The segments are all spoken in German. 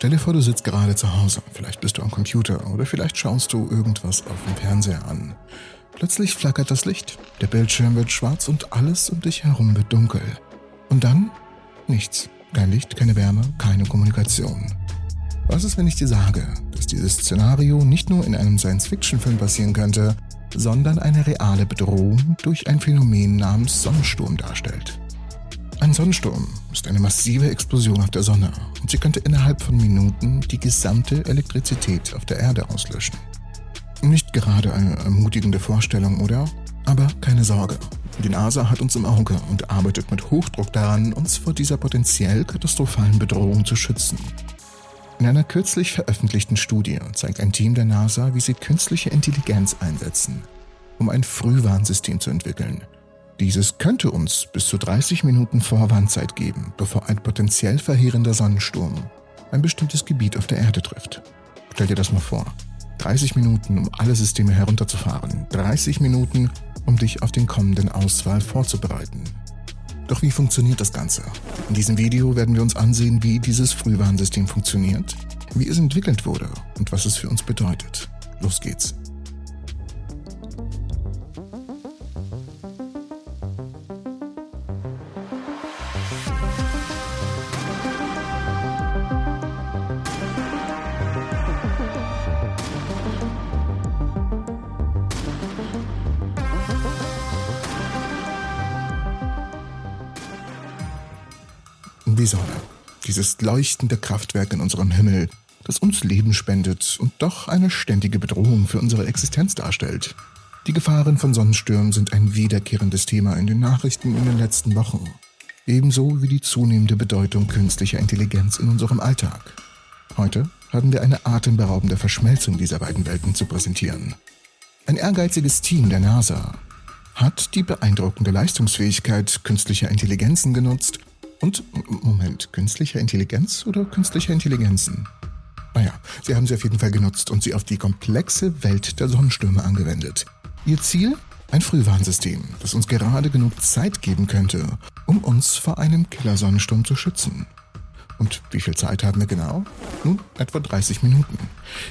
Stell dir vor, du sitzt gerade zu Hause, vielleicht bist du am Computer oder vielleicht schaust du irgendwas auf dem Fernseher an. Plötzlich flackert das Licht, der Bildschirm wird schwarz und alles um dich herum wird dunkel. Und dann nichts. Kein Licht, keine Wärme, keine Kommunikation. Was ist, wenn ich dir sage, dass dieses Szenario nicht nur in einem Science-Fiction-Film passieren könnte, sondern eine reale Bedrohung durch ein Phänomen namens Sonnensturm darstellt? Ein Sonnensturm ist eine massive Explosion auf der Sonne und sie könnte innerhalb von Minuten die gesamte Elektrizität auf der Erde auslöschen. Nicht gerade eine ermutigende Vorstellung, oder? Aber keine Sorge. Die NASA hat uns im Auge und arbeitet mit Hochdruck daran, uns vor dieser potenziell katastrophalen Bedrohung zu schützen. In einer kürzlich veröffentlichten Studie zeigt ein Team der NASA, wie sie künstliche Intelligenz einsetzen, um ein Frühwarnsystem zu entwickeln – dieses könnte uns bis zu 30 Minuten Vorwarnzeit geben, bevor ein potenziell verheerender Sonnensturm ein bestimmtes Gebiet auf der Erde trifft. Stell dir das mal vor. 30 Minuten, um alle Systeme herunterzufahren. 30 Minuten, um dich auf den kommenden Ausfall vorzubereiten. Doch wie funktioniert das Ganze? In diesem Video werden wir uns ansehen, wie dieses Frühwarnsystem funktioniert, wie es entwickelt wurde und was es für uns bedeutet. Los geht's. Die Sonne, dieses leuchtende Kraftwerk in unserem Himmel, das uns Leben spendet und doch eine ständige Bedrohung für unsere Existenz darstellt. Die Gefahren von Sonnenstürmen sind ein wiederkehrendes Thema in den Nachrichten in den letzten Wochen, ebenso wie die zunehmende Bedeutung künstlicher Intelligenz in unserem Alltag. Heute haben wir eine atemberaubende Verschmelzung dieser beiden Welten zu präsentieren. Ein ehrgeiziges Team der NASA hat die beeindruckende Leistungsfähigkeit künstlicher Intelligenzen genutzt, und, Moment, künstlicher Intelligenz oder künstliche Intelligenzen? Naja, sie haben sie auf jeden Fall genutzt und sie auf die komplexe Welt der Sonnenstürme angewendet. Ihr Ziel? Ein Frühwarnsystem, das uns gerade genug Zeit geben könnte, um uns vor einem Killer-Sonnensturm zu schützen. Und wie viel Zeit haben wir genau? Nun, etwa 30 Minuten.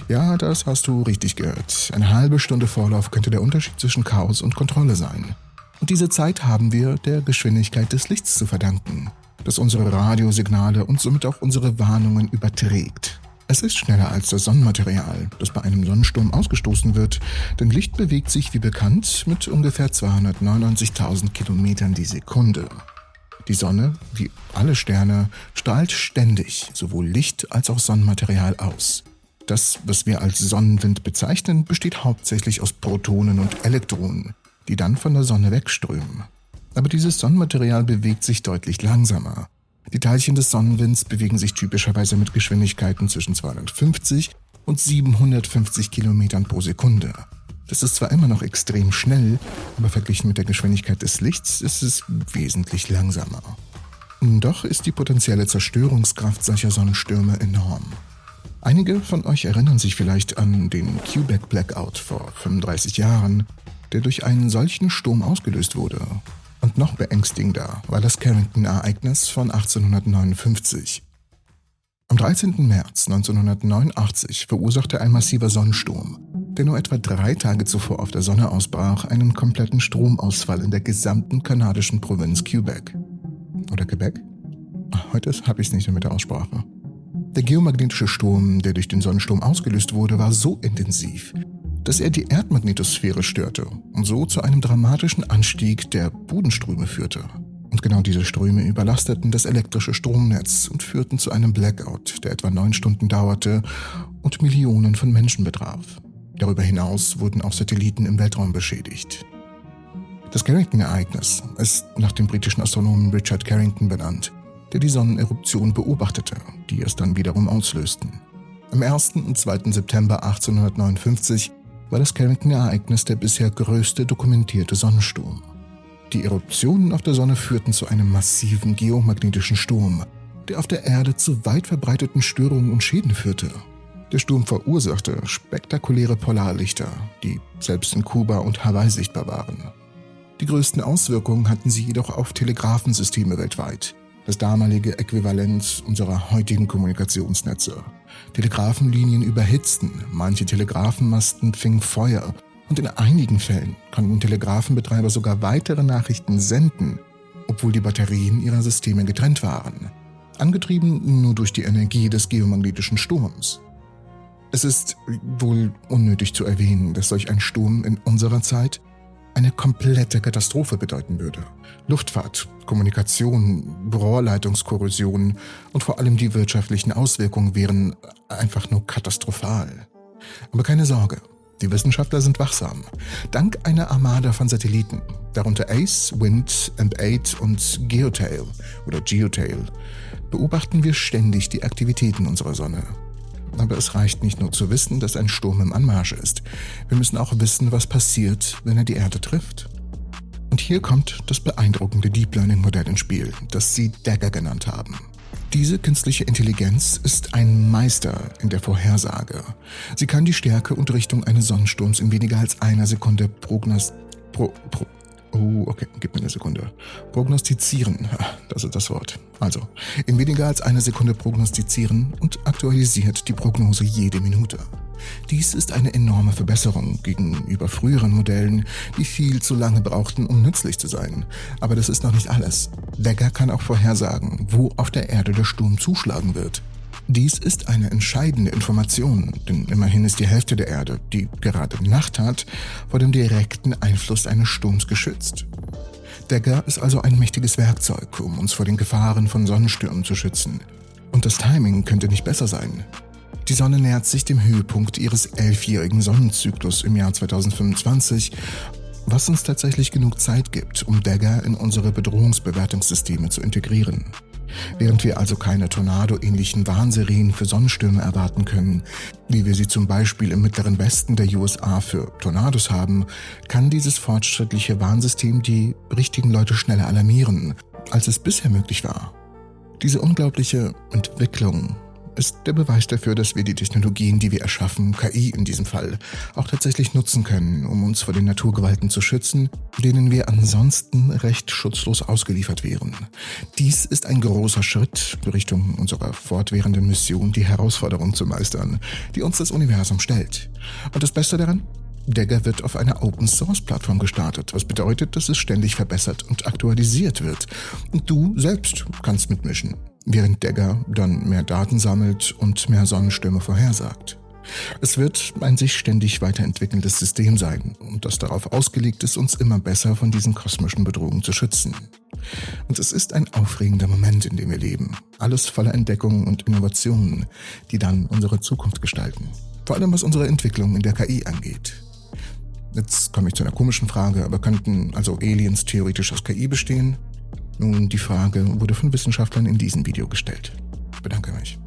Ja, das hast du richtig gehört. Eine halbe Stunde Vorlauf könnte der Unterschied zwischen Chaos und Kontrolle sein. Und diese Zeit haben wir der Geschwindigkeit des Lichts zu verdanken das unsere Radiosignale und somit auch unsere Warnungen überträgt. Es ist schneller als das Sonnenmaterial, das bei einem Sonnensturm ausgestoßen wird, denn Licht bewegt sich wie bekannt mit ungefähr 299.000 Kilometern die Sekunde. Die Sonne, wie alle Sterne, strahlt ständig sowohl Licht als auch Sonnenmaterial aus. Das, was wir als Sonnenwind bezeichnen, besteht hauptsächlich aus Protonen und Elektronen, die dann von der Sonne wegströmen. Aber dieses Sonnenmaterial bewegt sich deutlich langsamer. Die Teilchen des Sonnenwinds bewegen sich typischerweise mit Geschwindigkeiten zwischen 250 und 750 Kilometern pro Sekunde. Das ist zwar immer noch extrem schnell, aber verglichen mit der Geschwindigkeit des Lichts ist es wesentlich langsamer. Doch ist die potenzielle Zerstörungskraft solcher Sonnenstürme enorm. Einige von euch erinnern sich vielleicht an den Quebec Blackout vor 35 Jahren, der durch einen solchen Sturm ausgelöst wurde. Und noch beängstigender war das Carrington-Ereignis von 1859. Am 13. März 1989 verursachte ein massiver Sonnensturm, der nur etwa drei Tage zuvor auf der Sonne ausbrach, einen kompletten Stromausfall in der gesamten kanadischen Provinz Quebec. Oder Quebec? Heute habe ich es nicht mehr mit der Aussprache. Der geomagnetische Sturm, der durch den Sonnensturm ausgelöst wurde, war so intensiv, dass er die Erdmagnetosphäre störte und so zu einem dramatischen Anstieg der Bodenströme führte. Und genau diese Ströme überlasteten das elektrische Stromnetz und führten zu einem Blackout, der etwa neun Stunden dauerte und Millionen von Menschen betraf. Darüber hinaus wurden auch Satelliten im Weltraum beschädigt. Das Carrington-Ereignis ist nach dem britischen Astronomen Richard Carrington benannt, der die Sonneneruption beobachtete, die es dann wiederum auslösten. Am 1. und 2. September 1859 war das Carrington-Ereignis der bisher größte dokumentierte Sonnensturm. Die Eruptionen auf der Sonne führten zu einem massiven geomagnetischen Sturm, der auf der Erde zu weit verbreiteten Störungen und Schäden führte. Der Sturm verursachte spektakuläre Polarlichter, die selbst in Kuba und Hawaii sichtbar waren. Die größten Auswirkungen hatten sie jedoch auf Telegrafensysteme weltweit, das damalige Äquivalent unserer heutigen Kommunikationsnetze. Telegrafenlinien überhitzten, manche Telegrafenmasten fingen Feuer und in einigen Fällen konnten Telegrafenbetreiber sogar weitere Nachrichten senden, obwohl die Batterien ihrer Systeme getrennt waren, angetrieben nur durch die Energie des geomagnetischen Sturms. Es ist wohl unnötig zu erwähnen, dass solch ein Sturm in unserer Zeit eine komplette Katastrophe bedeuten würde. Luftfahrt, Kommunikation, Rohrleitungskorrosion und vor allem die wirtschaftlichen Auswirkungen wären einfach nur katastrophal. Aber keine Sorge, die Wissenschaftler sind wachsam. Dank einer Armada von Satelliten, darunter ACE, WIND, AND8 und Geotail oder Geotail, beobachten wir ständig die Aktivitäten unserer Sonne. Aber es reicht nicht nur zu wissen, dass ein Sturm im Anmarsch ist. Wir müssen auch wissen, was passiert, wenn er die Erde trifft. Und hier kommt das beeindruckende Deep Learning Modell ins Spiel, das sie Dagger genannt haben. Diese künstliche Intelligenz ist ein Meister in der Vorhersage. Sie kann die Stärke und Richtung eines Sonnensturms in weniger als einer Sekunde prognos pro, pro, Oh, okay, gib mir eine Sekunde. Prognostizieren, das ist das Wort. Also, in weniger als einer Sekunde prognostizieren und aktualisiert die Prognose jede Minute. Dies ist eine enorme Verbesserung gegenüber früheren Modellen, die viel zu lange brauchten, um nützlich zu sein. Aber das ist noch nicht alles. Vega kann auch vorhersagen, wo auf der Erde der Sturm zuschlagen wird. Dies ist eine entscheidende Information, denn immerhin ist die Hälfte der Erde, die gerade Nacht hat, vor dem direkten Einfluss eines Sturms geschützt. Dagger ist also ein mächtiges Werkzeug, um uns vor den Gefahren von Sonnenstürmen zu schützen. Und das Timing könnte nicht besser sein. Die Sonne nähert sich dem Höhepunkt ihres elfjährigen Sonnenzyklus im Jahr 2025, was uns tatsächlich genug Zeit gibt, um Dagger in unsere Bedrohungsbewertungssysteme zu integrieren. Während wir also keine Tornado-ähnlichen Warnserien für Sonnenstürme erwarten können, wie wir sie zum Beispiel im mittleren Westen der USA für Tornados haben, kann dieses fortschrittliche Warnsystem die richtigen Leute schneller alarmieren, als es bisher möglich war. Diese unglaubliche Entwicklung ist der Beweis dafür, dass wir die Technologien, die wir erschaffen, KI in diesem Fall, auch tatsächlich nutzen können, um uns vor den Naturgewalten zu schützen, denen wir ansonsten recht schutzlos ausgeliefert wären. Dies ist ein großer Schritt Richtung unserer fortwährenden Mission, die Herausforderung zu meistern, die uns das Universum stellt. Und das Beste daran? Dagger wird auf einer Open-Source-Plattform gestartet, was bedeutet, dass es ständig verbessert und aktualisiert wird. Und du selbst kannst mitmischen während Dagger dann mehr Daten sammelt und mehr Sonnenstürme vorhersagt. Es wird ein sich ständig weiterentwickelndes System sein und das darauf ausgelegt ist, uns immer besser von diesen kosmischen Bedrohungen zu schützen. Und es ist ein aufregender Moment, in dem wir leben. Alles voller Entdeckungen und Innovationen, die dann unsere Zukunft gestalten. Vor allem was unsere Entwicklung in der KI angeht. Jetzt komme ich zu einer komischen Frage, aber könnten also Aliens theoretisch aus KI bestehen? Nun, die Frage wurde von Wissenschaftlern in diesem Video gestellt. Ich bedanke mich.